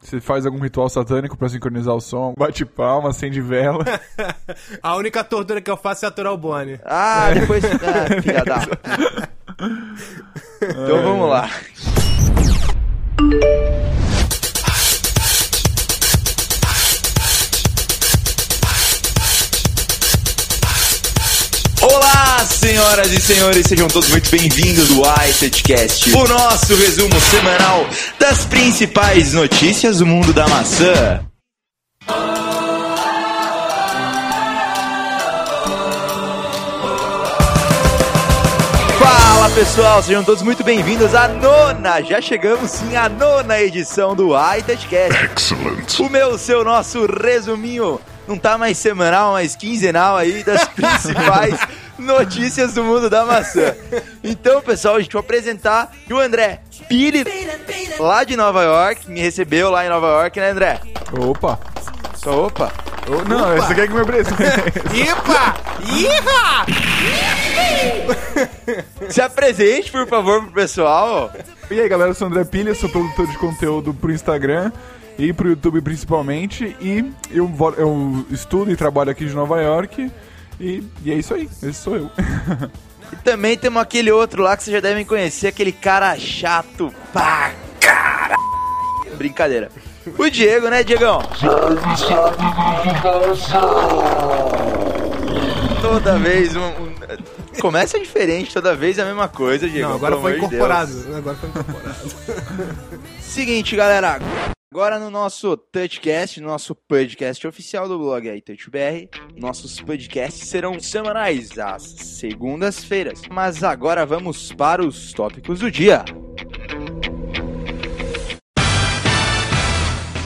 Você faz algum ritual satânico pra sincronizar o som, bate palma, acende vela. A única tortura que eu faço é aturar o Bonnie. Ah, depois. Ah, filha da. Então vamos lá. Olá, senhoras e senhores, sejam todos muito bem-vindos ao iTouchcast, o nosso resumo semanal das principais notícias do mundo da maçã. Fala pessoal, sejam todos muito bem-vindos à nona, já chegamos sim à nona edição do iTouchcast. Excellent. O meu, seu, nosso resuminho não tá mais semanal, mas quinzenal aí das principais notícias do mundo da maçã. Então, pessoal, a gente vai apresentar o André Pires, lá de Nova York, me recebeu lá em Nova York, né, André? Opa! Só opa. Oh, não, esse aqui é que me apresenta. Ipa! Iha! Se apresente, por favor, pro pessoal. E aí, galera, eu sou o André Pilha, sou produtor de conteúdo pro Instagram e pro YouTube principalmente. E eu, eu estudo e trabalho aqui de Nova York. E, e é isso aí, esse sou eu. E também temos aquele outro lá que vocês já devem conhecer, aquele cara chato pra cara. Brincadeira. O Diego, né, Diegão? Toda vez um, um- Começa diferente, toda vez é a mesma coisa, Diego. Não, agora foi incorporado. Deus. Agora foi incorporado. Seguinte, galera. Agora no nosso Touchcast, no nosso podcast oficial do blog aí, TouchBR, nossos podcasts serão semanais, às segundas-feiras. Mas agora vamos para os tópicos do dia.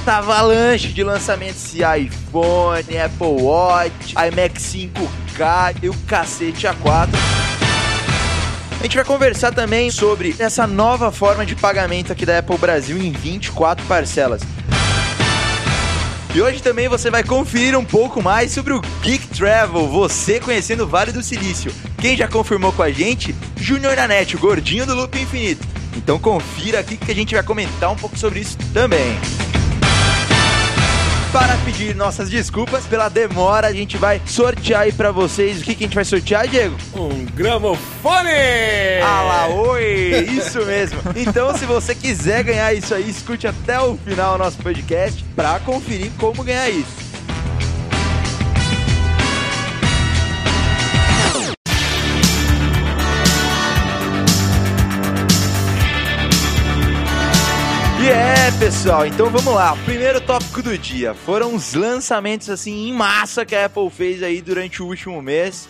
Tá avalanche de lançamentos de iPhone, Apple Watch, iMac 5K e o cacete A4. A gente vai conversar também sobre essa nova forma de pagamento aqui da Apple Brasil em 24 parcelas. E hoje também você vai conferir um pouco mais sobre o Geek Travel, você conhecendo o Vale do Silício. Quem já confirmou com a gente? Júnior Nanete, o gordinho do Loop Infinito. Então confira aqui que a gente vai comentar um pouco sobre isso também. Para pedir nossas desculpas pela demora, a gente vai sortear aí pra vocês. O que, que a gente vai sortear, Diego? Um gramofone! Ah lá, oi! Isso mesmo. Então, se você quiser ganhar isso aí, escute até o final o nosso podcast pra conferir como ganhar isso. Pessoal, então vamos lá. Primeiro tópico do dia foram os lançamentos assim em massa que a Apple fez aí durante o último mês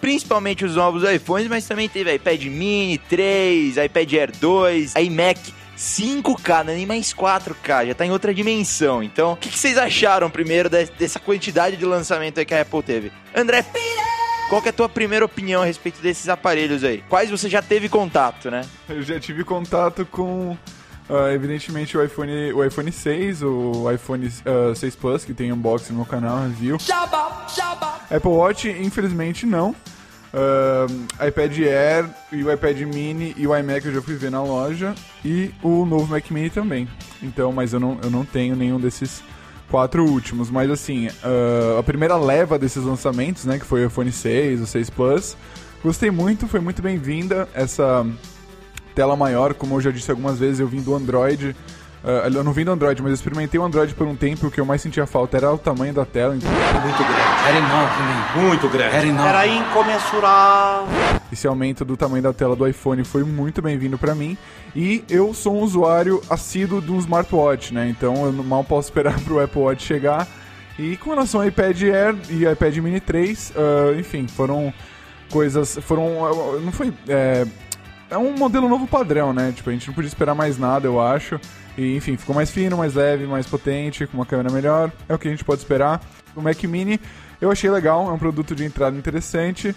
principalmente os novos iPhones, mas também teve iPad Mini 3, iPad Air 2, iMac 5K, não é nem mais 4K, já tá em outra dimensão. Então, o que, que vocês acharam primeiro de- dessa quantidade de lançamento que a Apple teve? André, qual é a tua primeira opinião a respeito desses aparelhos aí? Quais você já teve contato, né? Eu já tive contato com, ah, evidentemente, o iPhone, o iPhone 6, o iPhone ah, 6 Plus, que tem unboxing no meu canal, review. Apple Watch, infelizmente, não. Ah, iPad Air e o iPad Mini e o iMac eu já fui ver na loja. E o novo Mac Mini também. Então, mas eu não, eu não tenho nenhum desses quatro últimos. Mas assim, a primeira leva desses lançamentos, né, que foi o iPhone 6, o 6 Plus, gostei muito, foi muito bem-vinda essa tela maior, como eu já disse algumas vezes, eu vim do Android. ah, eu não vim do Android, mas eu experimentei o Android por um tempo e o que eu mais sentia falta era o tamanho da tela. Então, Muito grande. Era enorme. Muito grande. Era enorme. Era incomensurável. esse aumento do tamanho da tela do iPhone foi muito bem-vindo pra mim. E eu sou um usuário assíduo do smartwatch, né? Então eu mal posso esperar pro Apple Watch chegar. E com relação ao iPad Air e iPad Mini 3, ah, enfim, foram coisas. Foram. ah, Não foi. É, é um modelo novo padrão, né? Tipo, a gente não podia esperar mais nada, eu acho. E, enfim, ficou mais fino, mais leve, mais potente, com uma câmera melhor. É o que a gente pode esperar. O Mac Mini eu achei legal, é um produto de entrada interessante.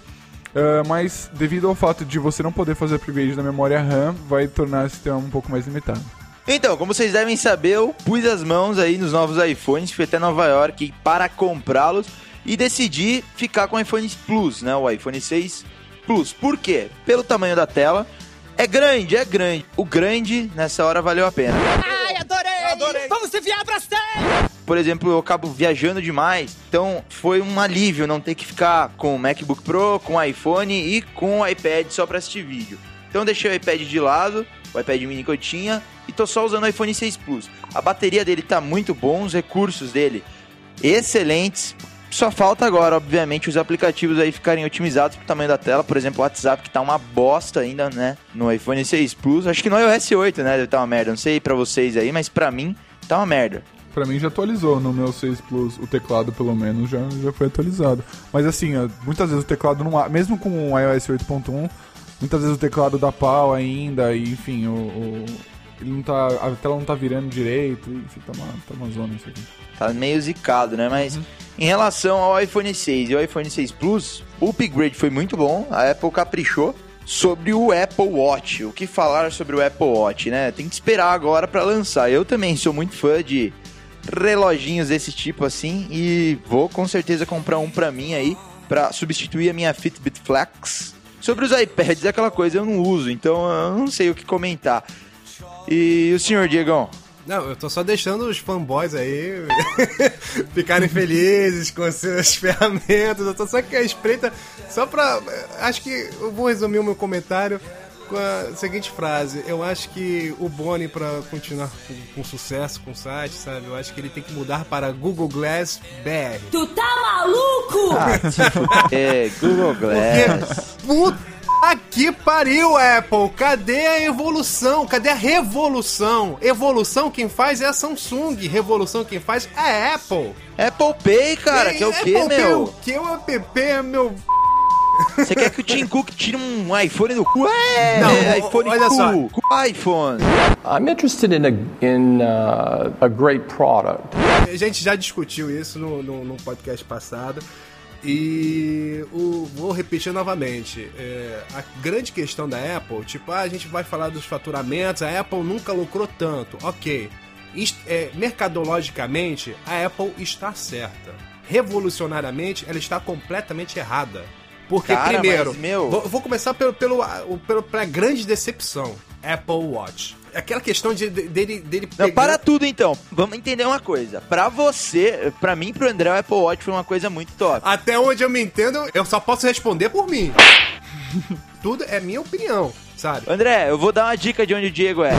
ah, mas devido ao fato de você não poder fazer upgrade da memória RAM, vai tornar esse sistema um pouco mais limitado. Então, como vocês devem saber, eu pus as mãos aí nos novos iPhones, fui até Nova York para comprá-los e decidi ficar com o iPhone Plus, né? O iPhone 6 Plus. Por quê? Pelo tamanho da tela. É grande, é grande. O grande, nessa hora, valeu a pena. Ai, adorei! Vamos ser viado por exemplo, eu acabo viajando demais. Então foi um alívio não ter que ficar com o MacBook Pro, com o iPhone e com o iPad só para assistir vídeo. Então deixei o iPad de lado, o iPad mini que eu tinha, e tô só usando o iPhone 6 Plus. A bateria dele tá muito bom, os recursos dele excelentes. Só falta agora, obviamente, os aplicativos aí ficarem otimizados pro tamanho da tela. Por exemplo, o WhatsApp, que tá uma bosta ainda, né? No iPhone 6 Plus. Acho que no iOS 8, né? Deve tá uma merda. Não sei pra vocês aí, mas pra mim, tá uma merda. Pra mim já atualizou no meu 6 Plus, o teclado pelo menos já, já foi atualizado. Mas assim, muitas vezes o teclado não. Mesmo com o iOS 8.1, muitas vezes o teclado dá pau ainda, e enfim, o. o- ele não tá. A tela não tá virando direito, e isso tá uma, tá uma zona isso aqui. Tá meio zicado, né? Mas em relação ao iPhone 6 e ao iPhone 6 Plus, o upgrade foi muito bom. A Apple caprichou sobre o Apple Watch. O que falar sobre o Apple Watch, né? Tem que esperar agora pra lançar. Eu também sou muito fã de reloginhos desse tipo assim e vou com certeza comprar um pra mim aí pra substituir a minha Fitbit Flex. Sobre os iPads, é aquela coisa eu não uso, então eu não sei o que comentar. E o senhor Diegão? Não, eu tô só deixando os fanboys aí ficarem felizes com as suas ferramentas. Eu tô só aqui à espreita, só pra. Acho que eu vou resumir o meu comentário com a seguinte frase. Eu acho que o Boni, pra continuar com, com sucesso com o site, sabe? Eu acho que ele tem que mudar para Google Glass BR. Tu tá maluco? É, Google Glass. Porque, puta que pariu, Apple! Cadê a evolução? Cadê a revolução? Evolução quem faz é a Samsung, revolução quem faz é a Apple. Apple Pay, cara, que é o Apple quê, Pay, meu? O que o app é meu... Você quer que o Tim Cook tire um iPhone do cu? É, Não, é, o- iPhone olha só. cu, cu iPhone. I'm interested in a in uh, a great product. A gente já discutiu isso no, no, no podcast passado. E o- vou repetir novamente. é, a grande questão da Apple, tipo, ah, a gente vai falar dos faturamentos, a Apple nunca lucrou tanto. Ok. Ist- é, mercadologicamente, a Apple está certa. Revolucionariamente, ela está completamente errada. Porque, Cara, primeiro, mas, meu- vou, vou começar pelo, pelo, pelo, pela grande decepção: Apple Watch. Aquela questão de, de- dele, dele Não, para tudo então. Vamos entender uma coisa. Pra você, pra mim, pro André, o Apple Watch foi uma coisa muito top. Até onde eu me entendo, eu só posso responder por mim. Tudo é minha opinião, sabe? André, eu vou dar uma dica de onde o Diego é.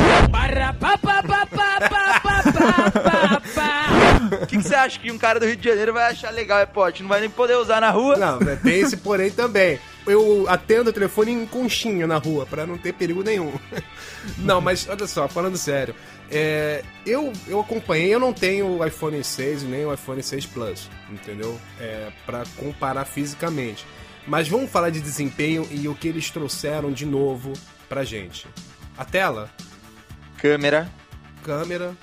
O que, que você acha que um cara do Rio de Janeiro vai achar legal o Apple Watch? Não vai nem poder usar na rua? Não, tem esse porém também. Eu atendo o telefone em conchinha na rua, pra não ter perigo nenhum. Não, mas olha só, falando sério. é, eu, eu acompanhei, eu não tenho o iPhone 6 e nem o iPhone 6 Plus, entendeu? É, pra comparar fisicamente. Mas vamos falar de desempenho e o que eles trouxeram de novo pra gente. A tela, Câmera. câmera,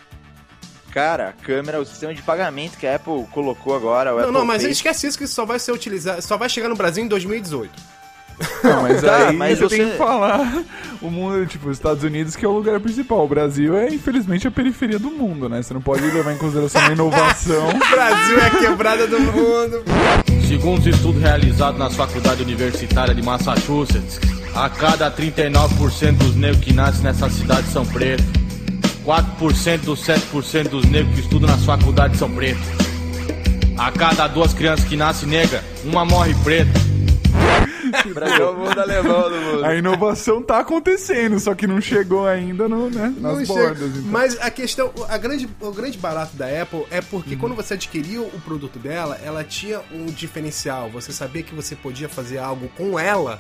Cara, câmera, o sistema de pagamento que a Apple colocou agora. Não, Apple não, mas Pay. esquece isso que isso só vai ser utilizado, só vai chegar no Brasil em 2018. Não, mas Tá, aí mas você, você- tem que falar o mundo, tipo, os Estados Unidos que é o lugar principal. O Brasil é, infelizmente, a periferia do mundo, né? Você não pode levar em consideração a inovação. O Brasil é a quebrada do mundo. Segundo estudo realizado na Faculdade Universitária de Massachusetts, a cada 39% dos negros que nascem nessa cidade são pretos. 4% dos 7% dos negros que estudam nas faculdades são pretos. A cada duas crianças que nascem negra, uma morre preta. Brasil é o mundo alemão do mundo. A inovação tá acontecendo, só que não chegou ainda no, né, nas Não bordas. então. Mas a questão, a grande, o grande barato da Apple é Uhum. porque quando você adquiriu o produto dela, ela tinha um diferencial. Você sabia que você podia fazer algo com ela,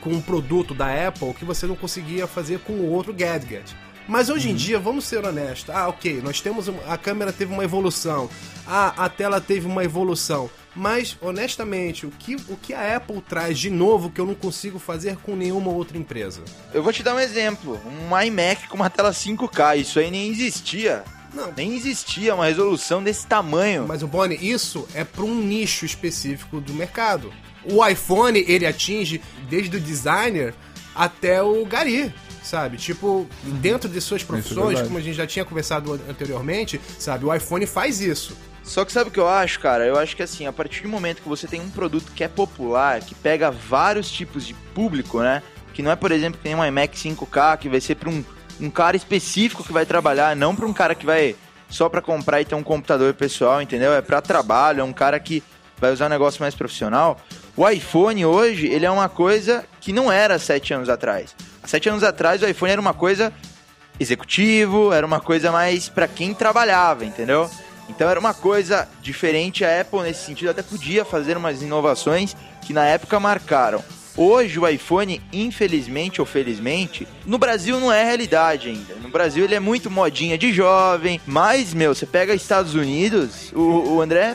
com um produto da Apple, que você não conseguia fazer com o outro gadget. Mas hoje Uhum. em dia, vamos ser honestos. Ah, ok, nós temos. um- a câmera teve uma evolução. Ah, a tela teve uma evolução. Mas, honestamente, o que, o que a Apple traz de novo que eu não consigo fazer com nenhuma outra empresa? Eu vou te dar um exemplo. Um iMac com uma tela 5K. Isso aí nem existia. Não. Nem existia uma resolução desse tamanho. Mas o Boni, isso é para um nicho específico do mercado. O iPhone, ele atinge desde o designer até o gari, sabe? Tipo, dentro de suas profissões, verdade. como a gente já tinha conversado an- anteriormente, sabe? O iPhone faz isso. Só que sabe o que eu acho, cara? Eu acho que assim, a partir do momento que você tem um produto que é popular, que pega vários tipos de público, né? Que não é, por exemplo, que nem um iMac 5K, que vai ser pra um, um cara específico que vai trabalhar, não pra um cara que vai só pra comprar e ter um computador pessoal, entendeu? É pra trabalho, é um cara que vai usar um negócio mais profissional. O iPhone hoje, ele é uma coisa que não era sete anos atrás. Há sete anos atrás, o iPhone era uma coisa executivo, era uma coisa mais pra quem trabalhava, entendeu? Então era uma coisa diferente. A Apple, nesse sentido, até podia fazer umas inovações que na época marcaram. Hoje o iPhone, infelizmente ou felizmente, no Brasil não é realidade ainda. No Brasil ele é muito modinha de jovem, mas, meu, você pega Estados Unidos, o, o André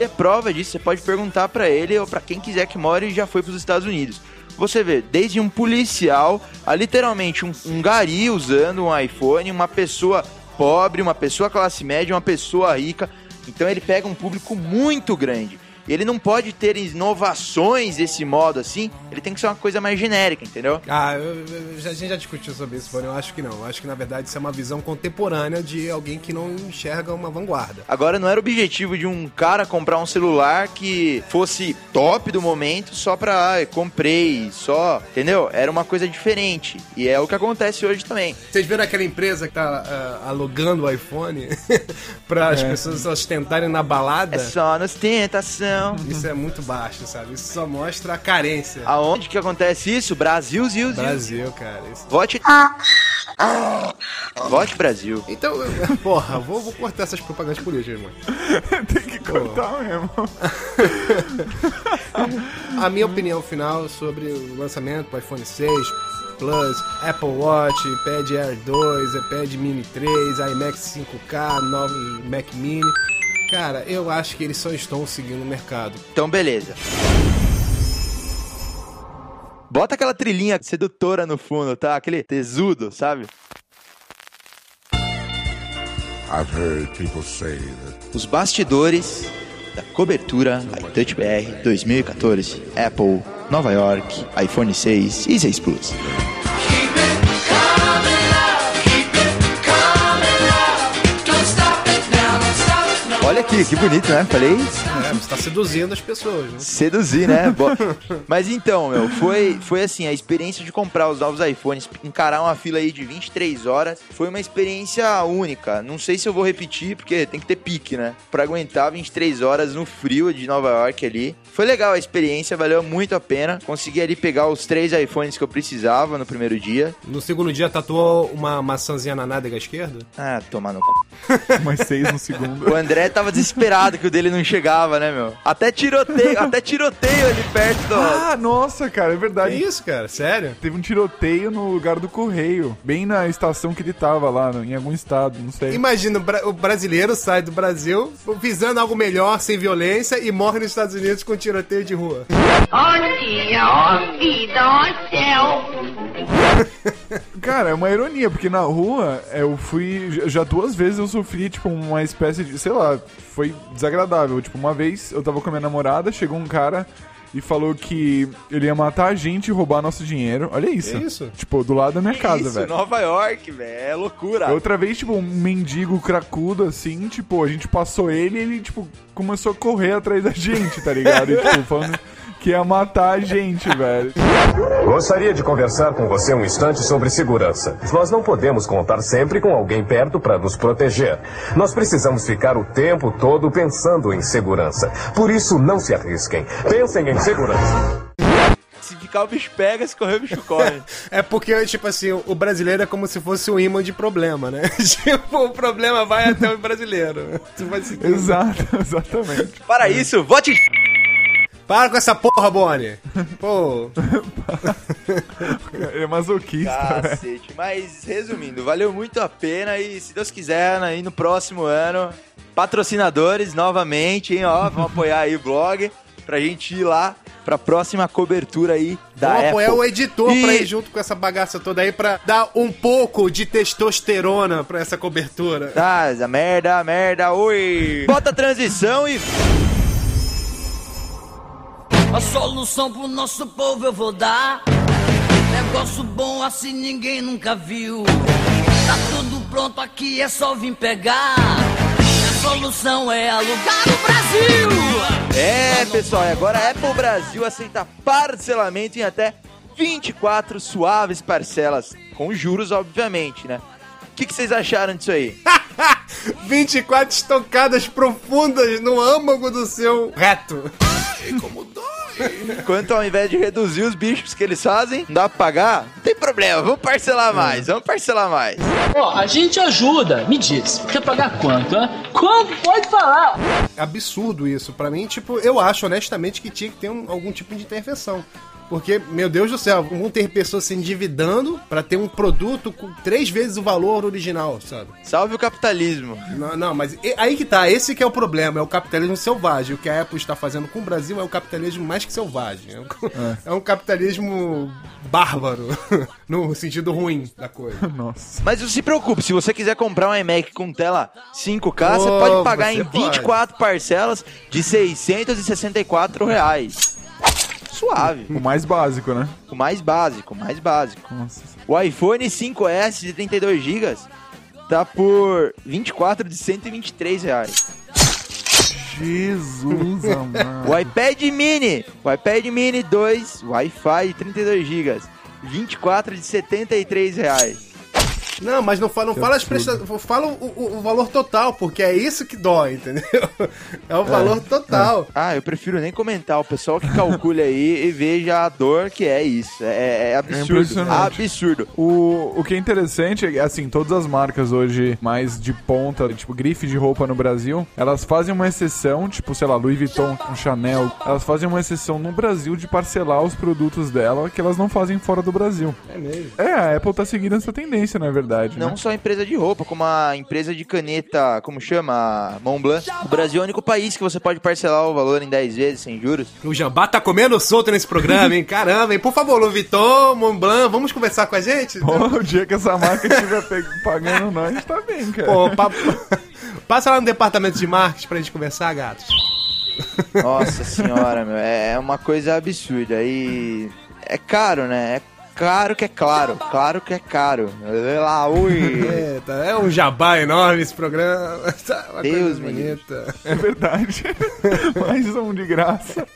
é prova disso, você pode perguntar pra ele ou pra quem quiser que more e já foi pros Estados Unidos. Você vê, desde um policial a literalmente um, um gari usando um iPhone, uma pessoa pobre, uma pessoa classe média, uma pessoa rica. Então ele pega um público muito grande. Ele não pode ter inovações desse modo assim, ele tem que ser uma coisa mais genérica, entendeu? Ah, eu, eu, a gente já discutiu sobre isso, porém eu acho que não. Eu acho que na verdade isso é uma visão contemporânea de alguém que não enxerga uma vanguarda. Agora não era o objetivo de um cara comprar um celular que fosse top do momento só pra, ah, comprei, só, entendeu? Era uma coisa diferente. E é o que acontece hoje também. Vocês viram aquela empresa que tá ah, alugando o iPhone para as pessoas ostentarem na balada? É só nos tentação. Isso é muito baixo, sabe? Isso só mostra a carência. Aonde que acontece isso? Brasil, Zil, Zil. Brasil, cara. Isso... Vote. Vote Brasil. Então, eu- porra, vou, vou cortar essas propagandas políticas, irmão. Tem que cortar mesmo. A minha opinião final sobre o lançamento do iPhone 6 Plus, Apple Watch, iPad Air 2, iPad Mini 3, iMac 5K, novo Mac Mini. Cara, eu acho que eles só estão seguindo o mercado. Então, beleza. Bota aquela trilhinha sedutora no fundo, tá? Aquele tesudo, sabe? I've heard people say that Os bastidores da cobertura iTouch BR 2014, Apple, Nova York, iPhone 6 e 6 Plus. Olha aqui, que bonito, né? Falei É, você tá seduzindo as pessoas, né? seduzir, né? Mas então, meu, foi, foi assim, a experiência de comprar os novos iPhones, encarar uma fila aí de 23 horas, foi uma experiência única. Não sei se eu vou repetir, porque tem que ter pique, né? Pra aguentar 23 horas no frio de Nova York ali. Foi legal a experiência, valeu muito a pena. Consegui ali pegar os três iPhones que eu precisava no primeiro dia. No segundo dia tatuou uma maçãzinha na nádega esquerda? Ah, tomar no cu. Mais seis no segundo. O André tava desesperado que o dele não chegava, né, meu? Até tiroteio, até tiroteio ali perto do... Ah, nossa, cara, é Que verdade. isso, cara? Sério? Teve um tiroteio no lugar do correio, bem na estação que ele tava lá, em algum estado, não sei. Imagina, o bra- o brasileiro sai do Brasil visando algo melhor, sem violência, e morre nos Estados Unidos com tiroteio de rua. Cara, é uma ironia, porque na rua é, eu fui. já- Já duas vezes eu sofri, tipo, uma espécie de. Sei lá, foi desagradável. Tipo, uma vez eu tava com a minha namorada, chegou um cara e falou que ele ia matar a gente e roubar nosso dinheiro. Olha isso. Que isso? Tipo, do lado da minha casa, Isso, velho. Nova York, velho, é loucura. Outra vez, tipo, um mendigo cracudo, assim, tipo, a gente passou ele e ele, tipo, começou a correr atrás da gente, tá ligado? E, tipo, falando que ia matar a gente, velho. Gostaria de conversar com você um instante sobre segurança. Nós não podemos contar sempre com alguém perto para nos proteger. Nós precisamos ficar o tempo todo pensando em segurança. Por isso, não se arrisquem. Pensem em segurança. Se ficar o bicho pega, se correr o bicho corre. É porque, tipo assim, o brasileiro é como se fosse um imã de problema, né? tipo, o problema vai até o brasileiro. Tu vai seguir. Exato, exatamente. Para isso, vote Para com essa porra, Bonnie! Pô, Ele é masoquista, cacete. Mas, resumindo, valeu muito a pena e, se Deus quiser, aí no próximo ano, patrocinadores novamente, hein, ó, vão apoiar aí o blog pra gente ir lá pra próxima cobertura aí da vamos Apple. apoiar o editor E- pra ir junto com essa bagaça toda aí pra dar um pouco de testosterona pra essa cobertura. Ah, a merda, merda, oi! Bota a transição e A solução pro nosso povo eu vou dar. Negócio bom assim ninguém nunca viu. Tá tudo pronto aqui, é só vir pegar. A solução é alugar o Brasil. É, pessoal, e agora a Apple Brasil aceita parcelamento em até 24 suaves parcelas, com juros, obviamente, né? O que, que vocês acharam disso aí? 24 estocadas profundas no âmago do seu reto. Enquanto ao invés de reduzir os bichos que eles fazem, não dá pra pagar, não tem problema, vamos parcelar mais, vamos parcelar mais. Ó, a gente ajuda. Me diz, quer pagar quanto, hein? Quanto? Pode falar. Absurdo isso. Pra mim, tipo, eu acho honestamente que tinha que ter um- algum tipo de intervenção. Porque, meu Deus do céu, vão ter pessoas se endividando pra ter um produto com três vezes o valor original, sabe? Salve o capitalismo. Não, não, mas aí que tá, esse que é o problema, é o capitalismo selvagem. O que a Apple está fazendo com o Brasil é o capitalismo mais que selvagem. É um, é um capitalismo bárbaro, no sentido ruim da coisa. Nossa. Mas não se preocupe, se você quiser comprar um iMac com tela 5K, você Oh, pode pagar você em pode. 24 parcelas de 664 reais. Suave. O mais básico, né? O mais básico, o mais básico. Nossa. O iPhone 5S de 32 GB tá por 24 de 123 reais. Jesus amado. O iPad mini, o iPad mini 2, Wi-Fi de 32 GB, 24 de 73 reais. Não, mas não fala, não fala as prestações, fala o, o- o valor total, porque é isso que dói, entendeu? É o valor total. Ah, eu prefiro nem comentar. O pessoal que calcule aí e veja a dor que é isso. É, é absurdo. impressionante. absurdo. O, o que é interessante é que, assim, todas as marcas hoje mais de ponta, tipo grife de roupa no Brasil, elas fazem uma exceção, tipo, sei lá, Louis Vuitton, Chanel, elas fazem uma exceção no Brasil de parcelar os produtos dela que elas não fazem fora do Brasil. É mesmo. É, a Apple tá seguindo essa tendência, na verdade. Não né? só a empresa de roupa, como a empresa de caneta, como chama? Montblanc. O Brasil é o único país que você pode parcelar o valor em 10 vezes sem juros. O Jambá tá comendo solto nesse programa, hein? Caramba, hein? Por favor, Louis Vuitton, Montblanc, vamos conversar com a gente? Pô, o dia que essa marca estiver pagando nós, tá bem, cara. Pô, pa- passa lá no departamento de marketing pra gente conversar, gatos. Nossa senhora, meu. É uma coisa absurda. E é caro, né? É caro que é claro. Claro que é caro. Olha lá, ui. Eita, é um jabá enorme esse programa. Tá uma Deus coisa bonita. É verdade. Mais um de graça.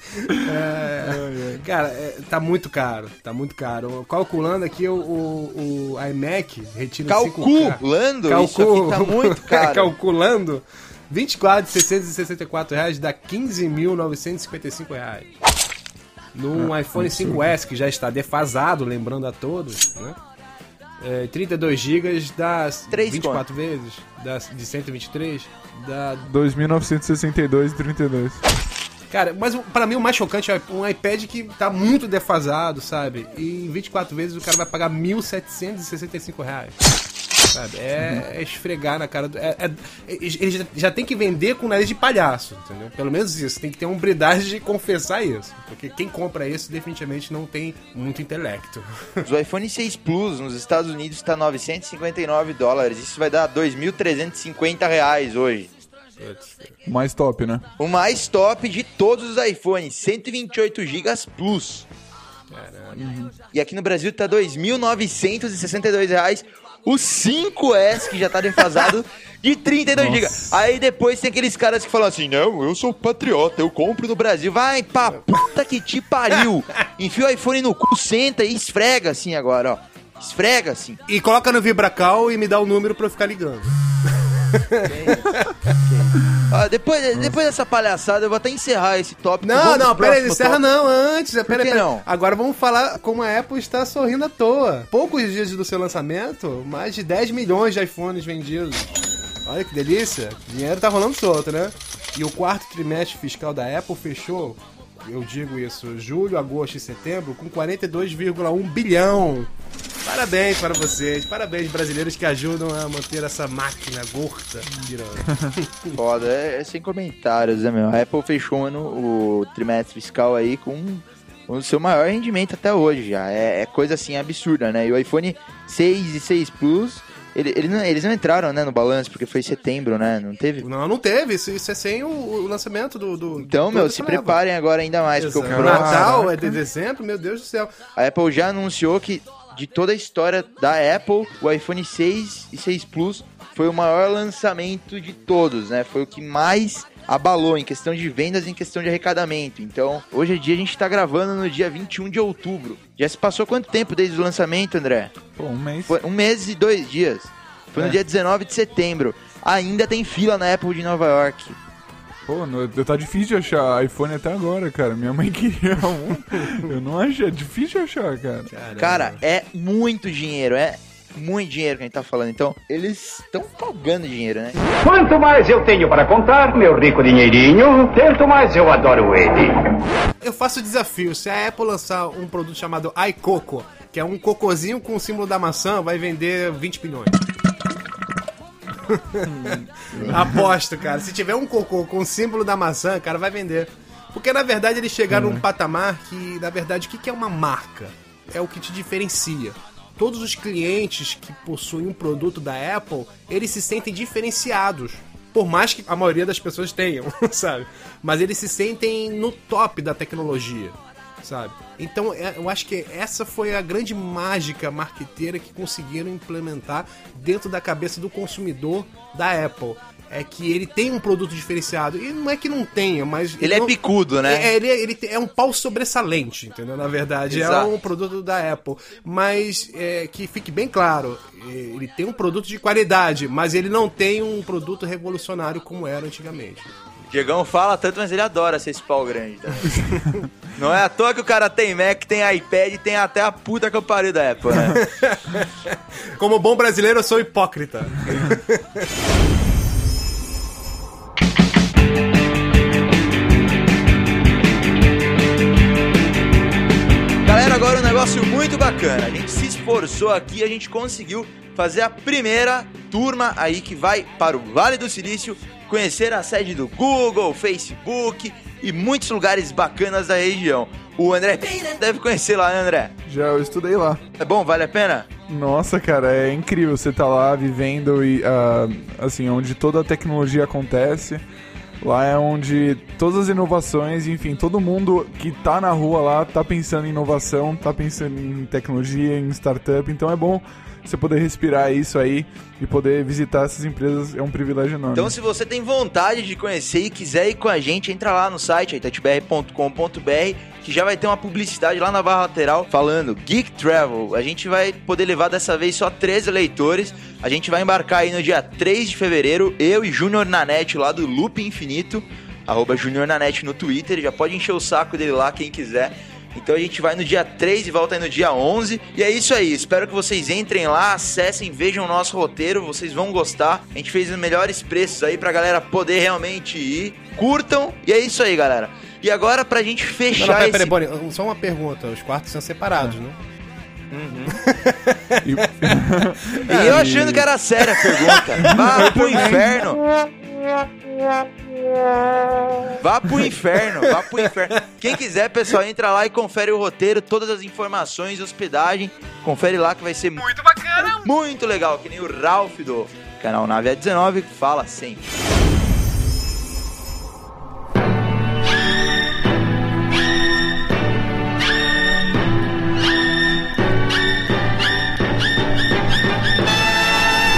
É, cara, é, tá muito caro. Tá muito caro. Calculando aqui o, o, o iMac, retira 5K. Calculando? Isso aqui tá muito caro. Calculando. 24 de 664 reais dá 15.955 reais. Num iPhone 5S que já está defasado, lembrando a todos, né? É, 32 GB dá Três 24 vezes, dá de 123, dá 2.962,32. Cara, mas pra mim o mais chocante é um iPad que tá muito defasado, sabe? E em 24 vezes o cara vai pagar 1.765 reais. Sabe? É, é esfregar na cara do. É, é- ele já, já tem que vender com nariz de palhaço, entendeu? Pelo menos isso. Tem que ter a hombridade de confessar isso. Porque quem compra isso definitivamente não tem muito intelecto. O iPhone 6 Plus nos Estados Unidos está 959 dólares. Isso vai dar 2.350 reais hoje. O mais top, né? O mais top de todos os iPhones, 128 GB Plus. E aqui no Brasil tá 2.962 reais. O 5S que já tá defasado de 32 GB. Aí depois tem aqueles caras que falam assim: "Não, eu sou patriota, eu compro no Brasil". Vai pra puta que te pariu. Enfia o iPhone no cu, senta e esfrega assim agora, ó. Esfrega assim. E coloca no Vibracal e me dá o número pra eu ficar ligando. Ah, depois, depois dessa palhaçada, eu vou até encerrar esse tópico. Não, não, pro pera aí, próximo encerra tópico. não, antes. Pera, pera não? Agora vamos falar como a Apple está sorrindo à toa. Poucos dias do seu lançamento, mais de 10 milhões de iPhones vendidos. Olha que delícia. O dinheiro tá rolando solto, né? E o quarto trimestre fiscal da Apple fechou, eu digo isso, julho, agosto e setembro, com 42,1 bilhão. Parabéns para vocês, parabéns brasileiros que ajudam a manter essa máquina gorda girando. Foda, é, é sem comentários, né, meu? A Apple fechou o trimestre fiscal aí com o seu maior rendimento até hoje já. É, é coisa assim absurda, né? E o iPhone 6 e 6 Plus, ele, ele não- eles não entraram, né, no balanço, porque foi setembro, né? Não teve? Não, não teve. Isso, isso é sem o, o lançamento do. do Então, meu, se preparem agora ainda mais, porque o. Natal é de dezembro, meu Deus do céu. A Apple já anunciou que de toda a história da Apple, o iPhone 6 e 6 Plus foi o maior lançamento de todos, né? Foi o que mais abalou em questão de vendas e em questão de arrecadamento. Então, hoje em dia a gente tá gravando no dia 21 de outubro. Já se passou quanto tempo desde o lançamento, André? Pô, um mês. Foi um mês e dois dias. Foi no É. dia 19 de setembro. ainda tem fila na Apple de Nova York. Pô, no, tá difícil de achar iPhone até agora, cara. Minha mãe queria um. Eu não achei, é difícil de achar, cara. Caramba. Cara, é muito dinheiro, é muito dinheiro que a gente tá falando. Então, eles estão pagando dinheiro, né? Quanto mais eu tenho para contar, meu rico dinheirinho, tanto mais eu adoro ele. Eu faço o desafio. Se a Apple lançar um produto chamado iCoco, que é um cocôzinho com o símbolo da maçã, vai vender 20 milhões. Aposto, cara. Se tiver um cocô com o símbolo da maçã, cara, vai vender. Porque na verdade eles chegaram uhum. num patamar que, na verdade, o que é uma marca? É o que te diferencia. Todos os clientes que possuem um produto da Apple, eles se sentem diferenciados. Por mais que a maioria das pessoas tenham, sabe? Mas eles se sentem no top da tecnologia sabe? Então é, eu acho que essa foi a grande mágica marqueteira que conseguiram implementar dentro da cabeça do consumidor da Apple. É que ele tem um produto diferenciado. E não é que não tenha, mas. Ele, é não, picudo, né? É, ele, ele é um pau sobressalente, entendeu? Na verdade, é Exato. é um produto da Apple. Mas é, que fique bem claro: ele tem um produto de qualidade, mas ele não tem um produto revolucionário como era antigamente. Diegão fala tanto, mas ele adora ser esse pau grande. Tá? Não é à toa que o cara tem Mac, tem iPad, tem até a puta que eu pariu da Apple, né? Como bom brasileiro, eu sou hipócrita. Galera, agora um negócio muito bacana. A gente se esforçou aqui, a gente conseguiu fazer a primeira turma aí que vai para o Vale do Silício conhecer a sede do Google, Facebook e muitos lugares bacanas da região. O André deve conhecer lá, né, André? Já eu estudei lá. É bom? Vale a pena? Nossa, cara, é incrível você estar tá lá vivendo e uh, assim, onde toda a tecnologia acontece. Lá é onde todas as inovações, enfim, todo mundo que tá na rua lá tá pensando em inovação, tá pensando em tecnologia, em startup, então é bom você poder respirar isso aí e poder visitar essas empresas é um privilégio enorme. Então, se você tem vontade de conhecer e quiser ir com a gente, entra lá no site itatbr.com.br que já vai ter uma publicidade lá na barra lateral falando Geek Travel. A gente vai poder levar dessa vez só 13 leitores. A gente vai embarcar aí no dia 3 de fevereiro, eu e Júnior Nanete lá do Loop Infinito, arroba Júnior Nanete no Twitter. Já pode encher o saco dele lá, quem quiser. Então a gente vai no dia 3 e volta aí no dia 11. E é isso aí. Espero que vocês entrem lá, acessem, vejam o nosso roteiro. Vocês vão gostar. A gente fez os melhores preços aí pra galera poder realmente ir. Curtam. E é isso aí, galera. E agora pra gente fechar. Não, não, peraí, esse... peraí, só uma pergunta. Os quartos são separados, né? Uhum. e eu achando que era séria a pergunta. Vá pro inferno. Vá pro inferno, vá pro inferno. Quem quiser, pessoal, entra lá e confere o roteiro, todas as informações, hospedagem. Confere lá que vai ser muito bacana. Muito legal, que nem o Ralph do canal Nave A19 fala sempre.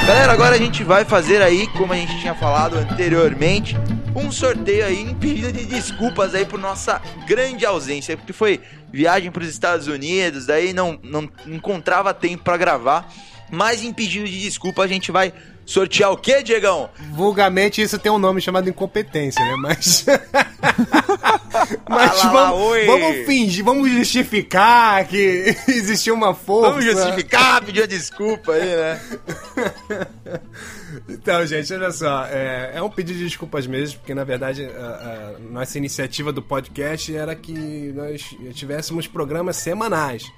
Galera, agora a gente vai fazer aí, como a gente tinha falado anteriormente, um sorteio aí em pedido de desculpas aí por nossa grande ausência, porque foi viagem para os Estados Unidos, daí não, não encontrava tempo para gravar, mas em pedido de desculpa a gente vai Sortear o quê, Diegão? Vulgarmente isso tem um nome chamado incompetência, né? Mas. Mas lá, vamos, lá, vamos, fingir, vamos justificar que existiu uma força. Vamos justificar, pedir desculpa aí, né? Então, gente, olha só, é, é, um pedido de desculpas mesmo, porque na verdade a, a nossa iniciativa do podcast era que nós tivéssemos programas semanais.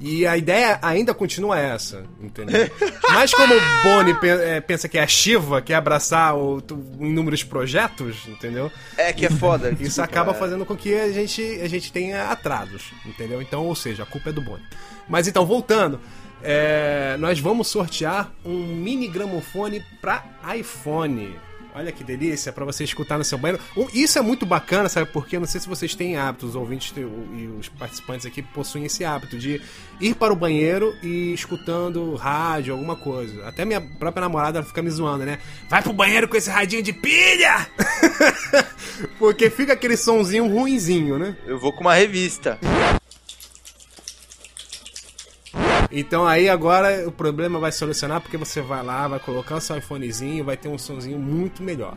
E a ideia ainda continua essa, entendeu? Mas como o Boni é, pensa que é a Shiva, que é abraçar o, inúmeros projetos, entendeu? É que é foda. Isso desculpa, acaba é. fazendo com que a gente, a gente tenha atrasos, entendeu? Então, ou seja, a culpa é do Boni. Mas então, voltando. É, nós vamos sortear um mini gramofone para iPhone. Olha que delícia para você escutar no seu banheiro. Isso é muito bacana, sabe? Porque não sei se vocês têm hábitos, os ouvintes e os participantes aqui possuem esse hábito de ir para o banheiro e escutando rádio, alguma coisa. Até minha própria namorada fica me zoando, né? Vai pro banheiro com esse radinho de pilha! Porque fica aquele sonzinho ruinzinho, né? Eu vou com uma revista. Então aí agora o problema vai solucionar porque você vai lá, vai colocar o seu iPhonezinho, vai ter um sonzinho muito melhor.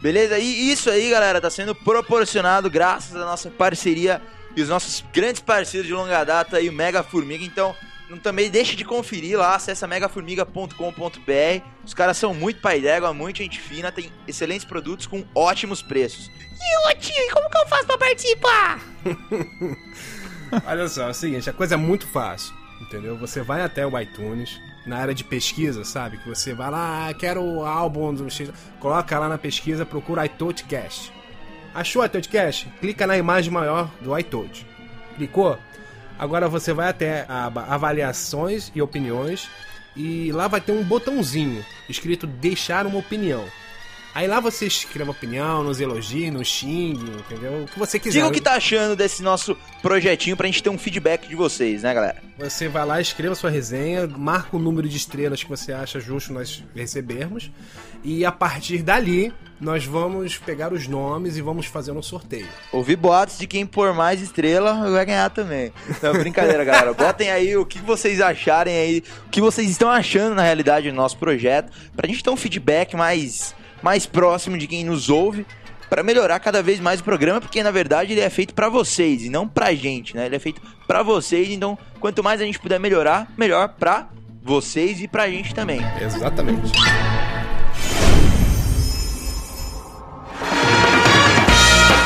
Beleza? E isso aí, galera, tá sendo proporcionado graças à nossa parceria e os nossos grandes parceiros de longa data aí, o Mega Formiga. Então, não também deixe de conferir lá, acessa megaformiga.com.br. Os caras são muito pai d'égua, muito gente fina, tem excelentes produtos com ótimos preços. E ô tio, e como que eu faço pra participar? Olha só, é o seguinte, a coisa é muito fácil, entendeu? Você vai até o iTunes, na área de pesquisa, sabe? Que você vai lá, ah, quero o álbum do X, coloca lá na pesquisa, procura iTouchcast. Achou o iTouchcast? Clica na imagem maior do iTouch. Clicou? Agora você vai até a aba avaliações e opiniões e lá vai ter um botãozinho escrito deixar uma opinião. Aí lá você escreve opinião, nos elogie, nos xingue, entendeu? O que você quiser. Diga o que tá achando desse nosso projetinho pra gente ter um feedback de vocês, né, galera? Você vai lá, escreva sua resenha, marca o número de estrelas que você acha justo nós recebermos. E a partir dali, nós vamos pegar os nomes e vamos fazer um sorteio. Ouvi boatos de quem pôr mais estrela vai ganhar também. Então, brincadeira, galera. Botem aí o que vocês acharem aí, o que vocês estão achando na realidade do nosso projeto, pra gente ter um feedback mais mais próximo de quem nos ouve para melhorar cada vez mais o programa, porque na verdade ele é feito para vocês e não pra gente, né? Ele é feito para vocês, então quanto mais a gente puder melhorar, melhor pra vocês e pra gente também. Exatamente.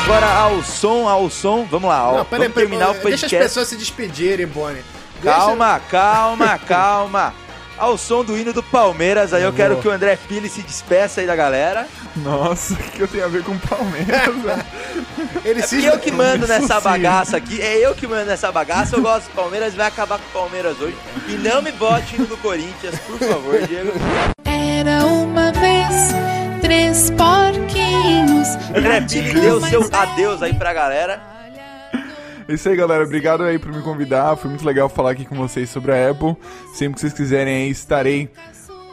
Agora ao som, ao som, vamos lá, Não, ó, peraí, vamos peraí, terminar o podcast. Deixa as pessoas se despedirem, Bonnie. Calma, calma, calma. Ao som do hino do Palmeiras, aí eu, quero que o André Pili se despeça aí da galera. Nossa, o que eu tenho a ver com o Palmeiras? velho? Ele É se eu que mando nessa bagaça aqui, é eu que mando nessa bagaça, eu gosto do Palmeiras, vai acabar com o Palmeiras hoje. E não me bote no do Corinthians, por favor, Diego. Era uma vez três porquinhos. André Pili, dê o seu adeus aí pra galera. É Isso aí, galera. Obrigado aí por me convidar. Foi muito legal falar aqui com vocês sobre a Apple. Sempre que vocês quiserem aí, estarei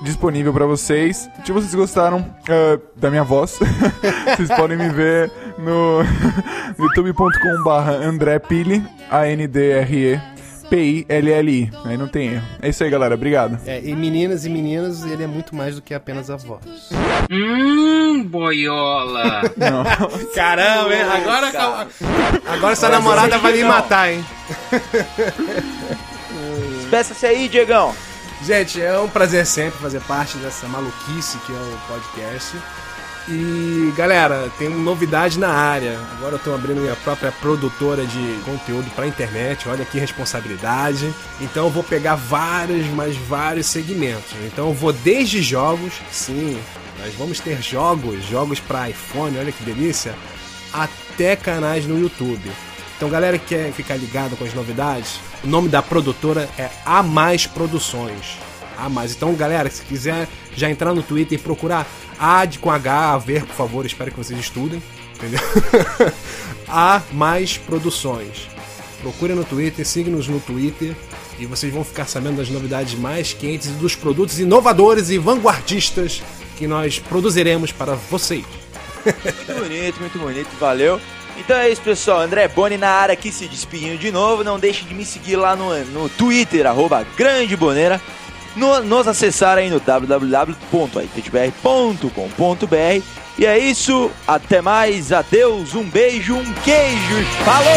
disponível pra vocês. Se vocês gostaram ah, da minha voz, vocês podem me ver no, youtube.com/barra André Pili, A-N-D-R-E. P-I-L-L-I. Aí não tem erro. É isso aí, galera. Obrigado. É, e meninas e meninos, ele é muito mais do que apenas a voz. Hum, boiola. Caramba, hein? Agora, Cara. agora sua Agora namorada vai me não. matar, hein? Despeça-se aí, Diegão. Gente, é um prazer sempre fazer parte dessa maluquice que é o podcast. E galera, tem novidade na área. Agora eu tô abrindo minha própria produtora de conteúdo pra internet. Olha que responsabilidade. Então eu vou pegar vários, mas vários segmentos. Então eu vou desde jogos, sim, nós vamos ter jogos, jogos pra iPhone, olha que delícia, até canais no YouTube. Então, galera que quer ficar ligado com as novidades, o nome da produtora é A Mais Produções. A Mais. Então, galera, se quiser já entrar no Twitter e procurar A com H, a ver, por favor, espero que vocês estudem. Entendeu? A Mais Produções. Procure no Twitter, siga-nos no Twitter e vocês vão ficar sabendo das novidades mais quentes e dos produtos inovadores e vanguardistas que nós produziremos para vocês. Muito bonito, muito bonito, valeu. Então é isso, pessoal. André Boni na área aqui se despedindo de novo. Não deixe de me seguir lá no, no Twitter, arroba Grande Boneira. No- nos acessar aí no www.itbr.com.br. E é isso, até mais, adeus, um beijo, um queijo, falou!